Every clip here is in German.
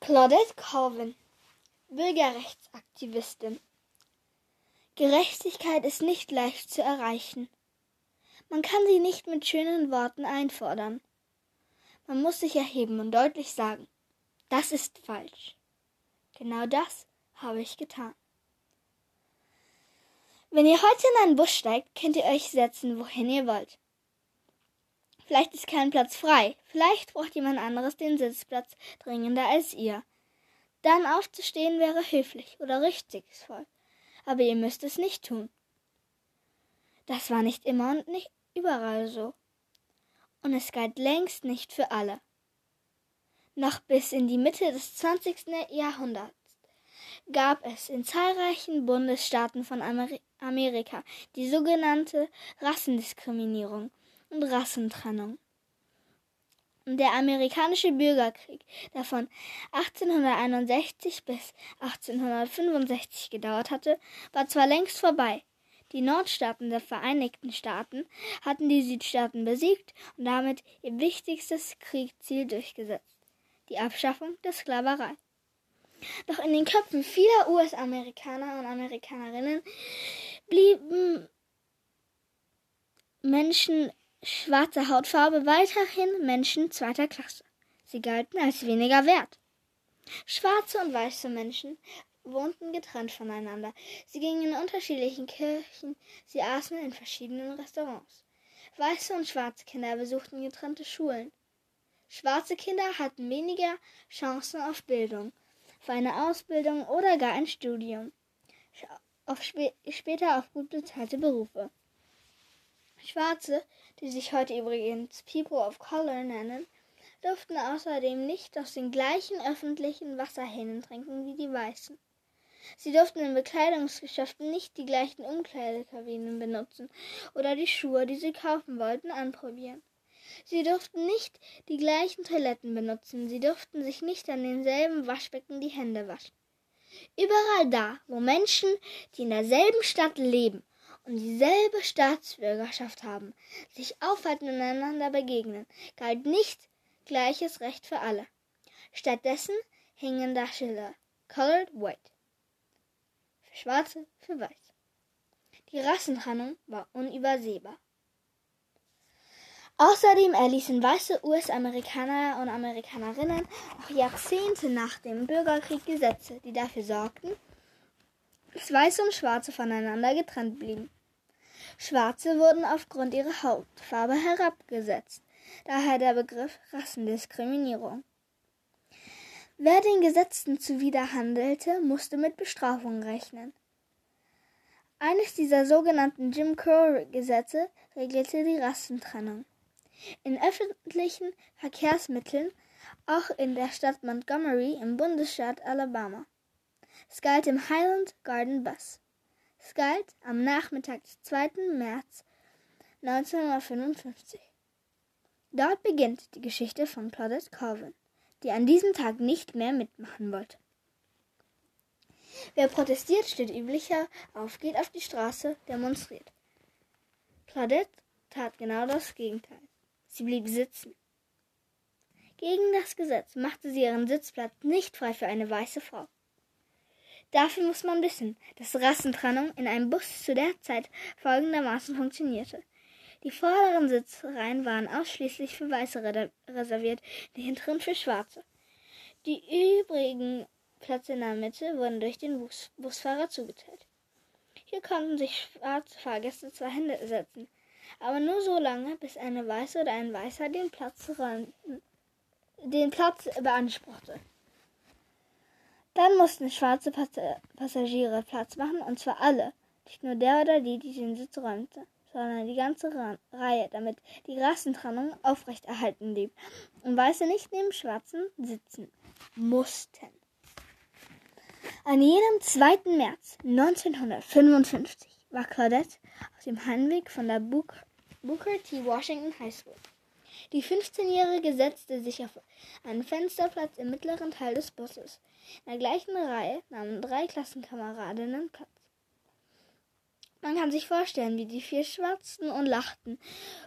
Claudette Colvin, Bürgerrechtsaktivistin. Gerechtigkeit ist nicht leicht zu erreichen. Man kann sie nicht mit schönen Worten einfordern. Man muss sich erheben und deutlich sagen, das ist falsch. Genau das habe ich getan. Wenn ihr heute in einen Bus steigt, könnt ihr euch setzen, wohin ihr wollt. Vielleicht ist kein Platz frei. Vielleicht braucht jemand anderes den Sitzplatz dringender als ihr. Dann aufzustehen wäre höflich oder rücksichtsvoll. Aber ihr müsst es nicht tun. Das war nicht immer und nicht überall so. Und es galt längst nicht für alle. Noch bis in die Mitte des 20. Jahrhunderts gab es in zahlreichen Bundesstaaten von Amerika die sogenannte Rassendiskriminierung und Rassentrennung. Der amerikanische Bürgerkrieg, der von 1861 bis 1865 gedauert hatte, war zwar längst vorbei. Die Nordstaaten der Vereinigten Staaten hatten die Südstaaten besiegt und damit ihr wichtigstes Kriegsziel durchgesetzt, die Abschaffung der Sklaverei. Doch in den Köpfen vieler US-Amerikaner und Amerikanerinnen blieben Menschen schwarzer Hautfarbe weiterhin Menschen zweiter Klasse. Sie galten als weniger wert. Schwarze und weiße Menschen wohnten getrennt voneinander. Sie gingen in unterschiedlichen Kirchen, sie aßen in verschiedenen Restaurants. Weiße und schwarze Kinder besuchten getrennte Schulen. Schwarze Kinder hatten weniger Chancen auf Bildung, für eine Ausbildung oder gar ein Studium, auf spä später auf gut bezahlte Berufe. Schwarze, die sich heute übrigens People of Color nennen, durften außerdem nicht aus den gleichen öffentlichen Wasserhähnen trinken wie die Weißen. Sie durften in Bekleidungsgeschäften nicht die gleichen Umkleidekabinen benutzen oder die Schuhe, die sie kaufen wollten, anprobieren. Sie durften nicht die gleichen Toiletten benutzen, sie durften sich nicht an denselben Waschbecken die Hände waschen. Überall da, wo Menschen, die in derselben Stadt leben und dieselbe Staatsbürgerschaft haben, sich aufhalten und einander begegnen, galt nicht gleiches Recht für alle. Stattdessen hingen da Schilder Colored White. Für Schwarze, für Weiß. Die Rassentrennung war unübersehbar. Außerdem erließen weiße US-Amerikaner und Amerikanerinnen auch Jahrzehnte nach dem Bürgerkrieg Gesetze, die dafür sorgten, dass Weiße und Schwarze voneinander getrennt blieben. Schwarze wurden aufgrund ihrer Hautfarbe herabgesetzt, daher der Begriff Rassendiskriminierung. Wer den Gesetzen zuwiderhandelte, musste mit Bestrafungen rechnen. Eines dieser sogenannten Jim Crow-Gesetze regelte die Rassentrennung. In öffentlichen Verkehrsmitteln, auch in der Stadt Montgomery im Bundesstaat Alabama. Es im Highland Garden Bus. Es am Nachmittag des 2. März 1955. Dort beginnt die Geschichte von Claudette Colvin, die an diesem Tag nicht mehr mitmachen wollte. Wer protestiert, steht üblicher auf, geht auf die Straße, demonstriert. Claudette tat genau das Gegenteil. Sie blieb sitzen. Gegen das Gesetz machte sie ihren Sitzplatz nicht frei für eine weiße Frau. Dafür muss man wissen, dass Rassentrennung in einem Bus zu der Zeit folgendermaßen funktionierte. Die vorderen Sitzreihen waren ausschließlich für Weiße reserviert, die hinteren für Schwarze. Die übrigen Plätze in der Mitte wurden durch den Bus Busfahrer zugeteilt. Hier konnten sich schwarze Fahrgäste zwei Hände setzen, aber nur so lange, bis eine Weiße oder ein Weißer den Platz, den Platz beanspruchte. Dann mussten schwarze Pass Passagiere Platz machen, und zwar alle, nicht nur der oder die, die den Sitz räumte, sondern die ganze Ra Reihe, damit die Rassentrennung aufrechterhalten blieb und Weiße nicht neben Schwarzen sitzen mussten. An jenem 2. März 1955 war Claudette auf dem Heimweg von der Booker T. Washington High School. Die 15-Jährige setzte sich auf einen Fensterplatz im mittleren Teil des Busses. In der gleichen Reihe nahmen drei Klassenkameradinnen Platz. Man kann sich vorstellen, wie die vier schwatzten und lachten.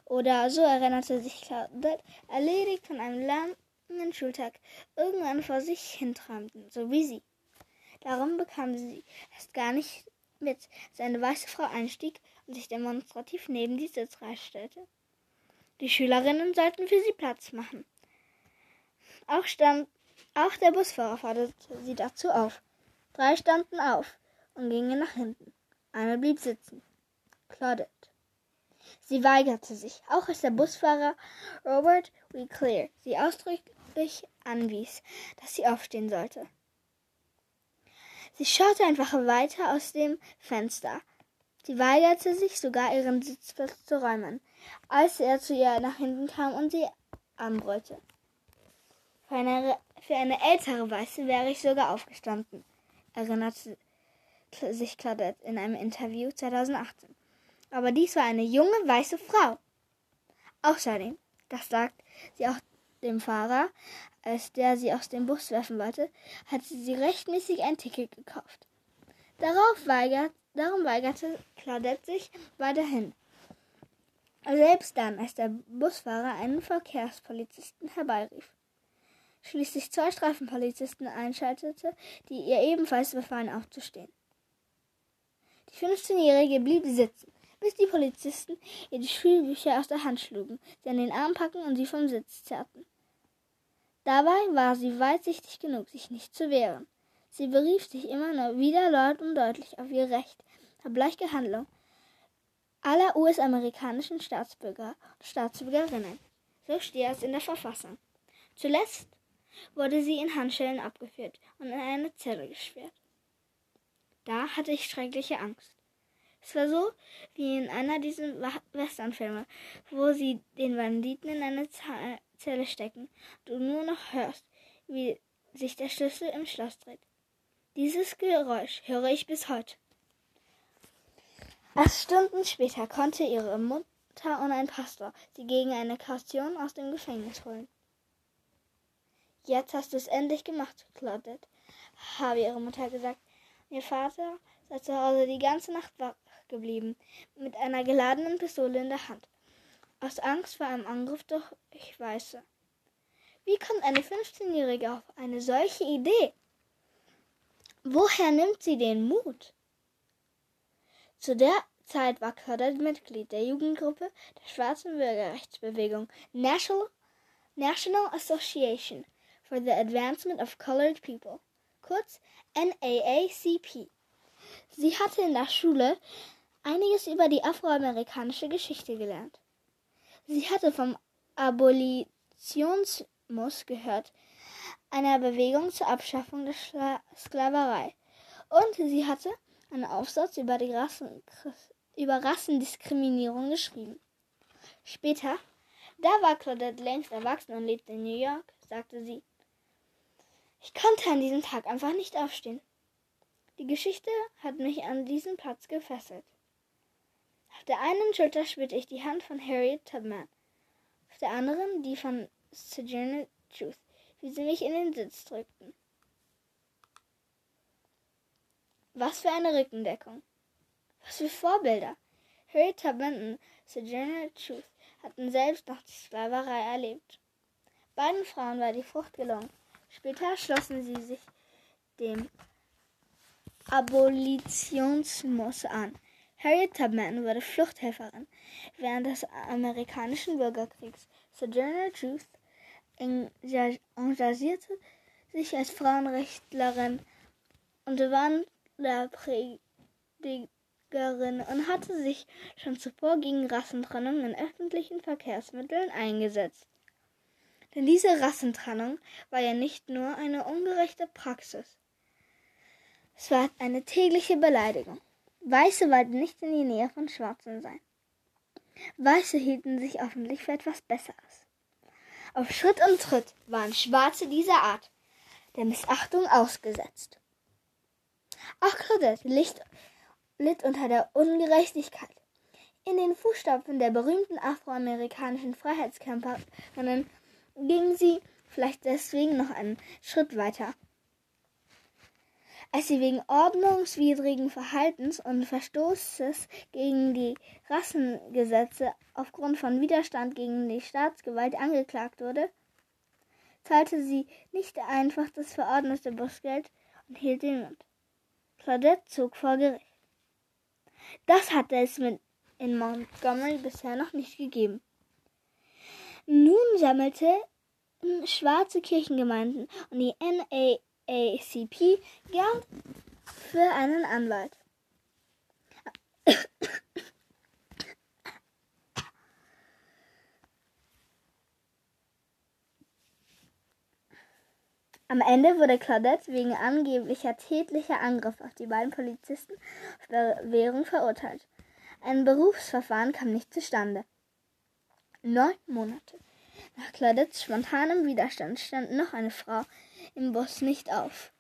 Oder so erinnerte sich Claudette, erledigt von einem langen Schultag irgendwann vor sich hinträumten, so wie sie. Darum bekam sie erst gar nicht mit, als eine weiße Frau einstieg und sich demonstrativ neben die Sitzreihe stellte. Die Schülerinnen sollten für sie Platz machen. Auch, stand, auch der Busfahrer forderte sie dazu auf. Drei standen auf und gingen nach hinten. Eine blieb sitzen. Claudette. Sie weigerte sich, auch als der Busfahrer Robert Reclear sie ausdrücklich anwies, dass sie aufstehen sollte. Sie schaute einfach weiter aus dem Fenster. Sie weigerte sich sogar, ihren Sitzplatz zu räumen, als er zu ihr nach hinten kam und sie anbrüllte. Für eine, für eine ältere Weiße wäre ich sogar aufgestanden, erinnerte sich Claudette in einem Interview 2018. Aber dies war eine junge weiße Frau. Außerdem, das sagt sie auch dem Fahrer, als der sie aus dem Bus werfen wollte, hatte sie rechtmäßig ein Ticket gekauft. Darauf weigert, darum weigerte Claudette sich weiterhin. Selbst dann, als der Busfahrer einen Verkehrspolizisten herbeirief. Schließlich zwei Streifenpolizisten einschaltete, die ihr ebenfalls befahlen aufzustehen. Die 15-Jährige blieb sitzen, bis die Polizisten ihr die Schulbücher aus der Hand schlugen, sie an den Arm packen und sie vom Sitz zerrten. Dabei war sie weitsichtig genug, sich nicht zu wehren. Sie berief sich immer nur wieder laut und deutlich auf ihr Recht auf bleiche Handlung aller US-amerikanischen Staatsbürger und Staatsbürgerinnen. So steht es in der Verfassung. Zuletzt wurde sie in Handschellen abgeführt und in eine Zelle gesperrt. Da hatte ich schreckliche Angst. Es war so wie in einer dieser Westernfilme, wo sie den Banditen in eine Zelle stecken und du nur noch hörst, wie sich der Schlüssel im Schloss dreht. Dieses Geräusch höre ich bis heute. Acht Stunden später konnte ihre Mutter und ein Pastor sie gegen eine Kaution aus dem Gefängnis holen. Jetzt hast du es endlich gemacht, Claudette, habe ihre Mutter gesagt. Ihr Vater sei zu Hause die ganze Nacht wach geblieben, mit einer geladenen Pistole in der Hand. Aus Angst vor einem Angriff durch Weiße. Wie kommt eine 15-Jährige auf eine solche Idee? Woher nimmt sie den Mut? Zu der Zeit war Claudette Mitglied der Jugendgruppe der schwarzen Bürgerrechtsbewegung National, National Association for the Advancement of Colored People, kurz NAACP. Sie hatte in der Schule einiges über die afroamerikanische Geschichte gelernt. Sie hatte vom Abolitionismus gehört, einer Bewegung zur Abschaffung der Sklaverei. Und sie hatte einen Aufsatz über, die Rassen, über Rassendiskriminierung geschrieben. Später, da war Claudette längst erwachsen und lebte in New York, sagte sie, ich konnte an diesem Tag einfach nicht aufstehen. Die Geschichte hat mich an diesen Platz gefesselt. Auf der einen Schulter spürte ich die Hand von Harriet Tubman, auf der anderen die von Sojourner Truth, wie sie mich in den Sitz drückten. Was für eine Rückendeckung. Was für Vorbilder. Harriet Tubman und Sojourner Truth hatten selbst noch die Sklaverei erlebt. Beiden Frauen war die Frucht gelungen. Später schlossen sie sich dem Abolitionismus an. Harriet Tubman wurde Fluchthelferin während des amerikanischen Bürgerkriegs. Sojourner Truth engagierte sich als Frauenrechtlerin und Wanderpredigerin und hatte sich schon zuvor gegen Rassentrennung in öffentlichen Verkehrsmitteln eingesetzt. Denn diese Rassentrennung war ja nicht nur eine ungerechte Praxis. Es war eine tägliche Beleidigung. Weiße wollten nicht in die Nähe von Schwarzen sein. Weiße hielten sich öffentlich für etwas Besseres. Auf Schritt und Tritt waren Schwarze dieser Art der Missachtung ausgesetzt. Auch Claudette litt unter der Ungerechtigkeit. In den Fußstapfen der berühmten afroamerikanischen Freiheitskämpferinnen ging sie vielleicht deswegen noch einen Schritt weiter als sie wegen ordnungswidrigen Verhaltens und Verstoßes gegen die Rassengesetze aufgrund von Widerstand gegen die Staatsgewalt angeklagt wurde, zahlte sie nicht einfach das verordnete Busgeld und hielt den Mund. Claudette zog vor Gericht. Das hatte es mit in Montgomery bisher noch nicht gegeben. Nun sammelte schwarze Kirchengemeinden und die NAACP Geld für einen Anwalt. Am Ende wurde Claudette wegen angeblicher tätlicher Angriff auf die beiden Polizisten auf Bewährung verurteilt. Ein Berufsverfahren kam nicht zustande. Neun Monate nach Claudettes spontanem Widerstand stand noch eine Frau im Bus nicht auf,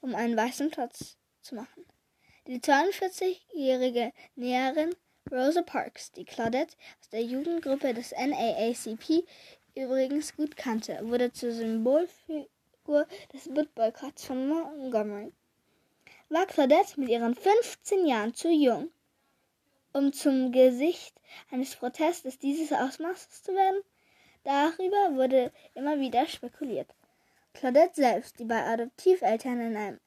um einen weißen Platz zu machen. Die 42-jährige Näherin Rosa Parks, die Claudette aus der Jugendgruppe des NAACP übrigens gut kannte, wurde zur Symbolfigur des Bootboykotts von Montgomery. War Claudette mit ihren 15 Jahren zu jung, um zum Gesicht eines Protestes dieses Ausmaßes zu werden? Darüber wurde immer wieder spekuliert. Claudette selbst, die bei Adoptiveltern in einem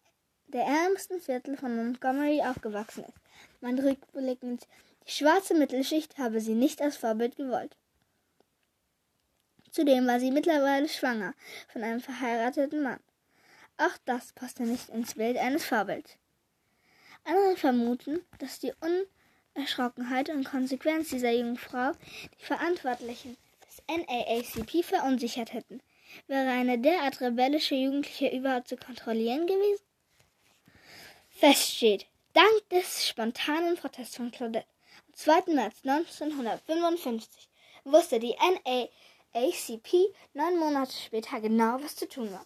der ärmsten Viertel von Montgomery aufgewachsen ist, meint rückblickend, die schwarze Mittelschicht habe sie nicht als Vorbild gewollt. Zudem war sie mittlerweile schwanger von einem verheirateten Mann. Auch das passte nicht ins Bild eines Vorbilds. Andere vermuten, dass die Unerschrockenheit und Konsequenz dieser jungen Frau die Verantwortlichen des NAACP verunsichert hätten. Wäre eine derart rebellische Jugendliche überhaupt zu kontrollieren gewesen? Fest steht, dank des spontanen Protests von Claudette am 2. März 1955 wusste die NAACP ACP neun Monate später genau, was zu tun war.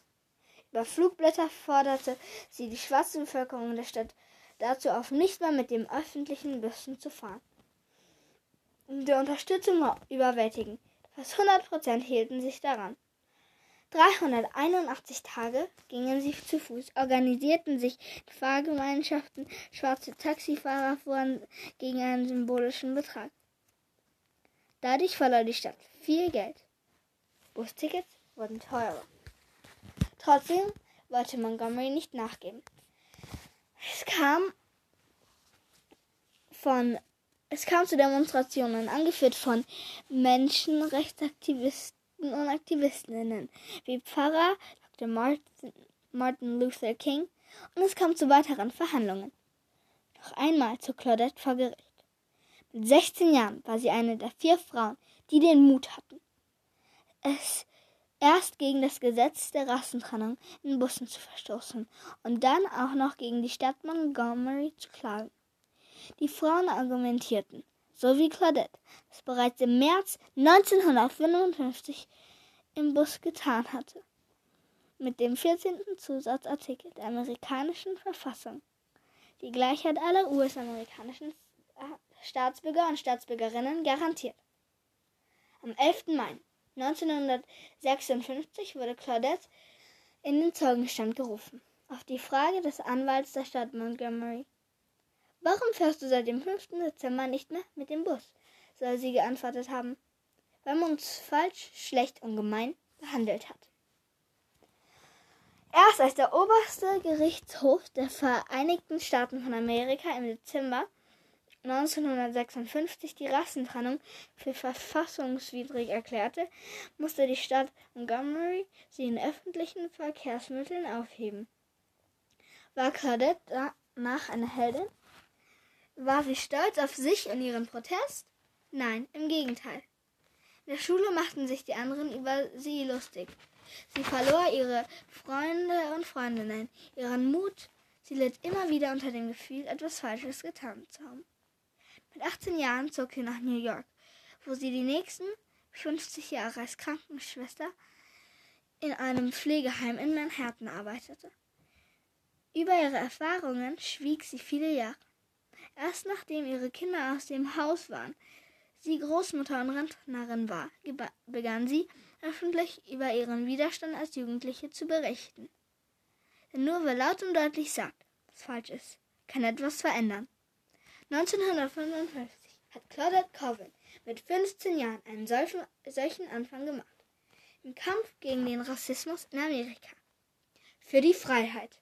Über Flugblätter forderte sie die schwarze Bevölkerung der Stadt dazu auf, nicht mehr mit dem öffentlichen Bussen zu fahren. Die Unterstützung war überwältigend. Fast 100 Prozent hielten sich daran. 381 Tage gingen sie zu Fuß, organisierten sich Fahrgemeinschaften, schwarze Taxifahrer fuhren gegen einen symbolischen Betrag. Dadurch verlor die Stadt viel Geld. Bustickets wurden teurer. Trotzdem wollte Montgomery nicht nachgeben. Es kam von es kam zu Demonstrationen, angeführt von Menschenrechtsaktivisten und Aktivistinnen wie Pfarrer Dr. Martin, Luther King und es kam zu weiteren Verhandlungen. Noch einmal zog Claudette vor Gericht. Mit 16 Jahren war sie eine der vier Frauen, die den Mut hatten, es erst gegen das Gesetz der Rassentrennung in Bussen zu verstoßen und dann auch noch gegen die Stadt Montgomery zu klagen. Die Frauen argumentierten, so wie Claudette es bereits im März 1955 im Bus getan hatte, mit dem 14. Zusatzartikel der amerikanischen Verfassung, die Gleichheit aller US-amerikanischen Staatsbürger und Staatsbürgerinnen garantiert. Am 11. Mai 1956 wurde Claudette in den Zeugenstand gerufen. Auf die Frage des Anwalts der Stadt Montgomery, warum fährst du seit dem 5. Dezember nicht mehr mit dem Bus? soll sie geantwortet haben, weil man uns falsch, schlecht und gemein behandelt hat. Erst als der oberste Gerichtshof der Vereinigten Staaten von Amerika im Dezember 1956 die Rassentrennung für verfassungswidrig erklärte, musste die Stadt Montgomery sie in öffentlichen Verkehrsmitteln aufheben. War Claudette danach eine Heldin? War sie stolz auf sich und ihren Protest? Nein, im Gegenteil. In der Schule machten sich die anderen über sie lustig. Sie verlor ihre Freunde und Freundinnen, ihren Mut. Sie litt immer wieder unter dem Gefühl, etwas Falsches getan zu haben. Mit 18 Jahren zog sie nach New York, wo sie die nächsten 50 Jahre als Krankenschwester in einem Pflegeheim in Manhattan arbeitete. Über ihre Erfahrungen schwieg sie viele Jahre. Erst nachdem ihre Kinder aus dem Haus waren, sie Großmutter und Rentnerin war, begann sie öffentlich über ihren Widerstand als Jugendliche zu berichten. Denn nur wer laut und deutlich sagt, was falsch ist, kann etwas verändern. 1955 hat Claudette Colvin mit 15 Jahren einen solchen, solchen Anfang gemacht. im Kampf gegen den Rassismus in Amerika. Für die Freiheit.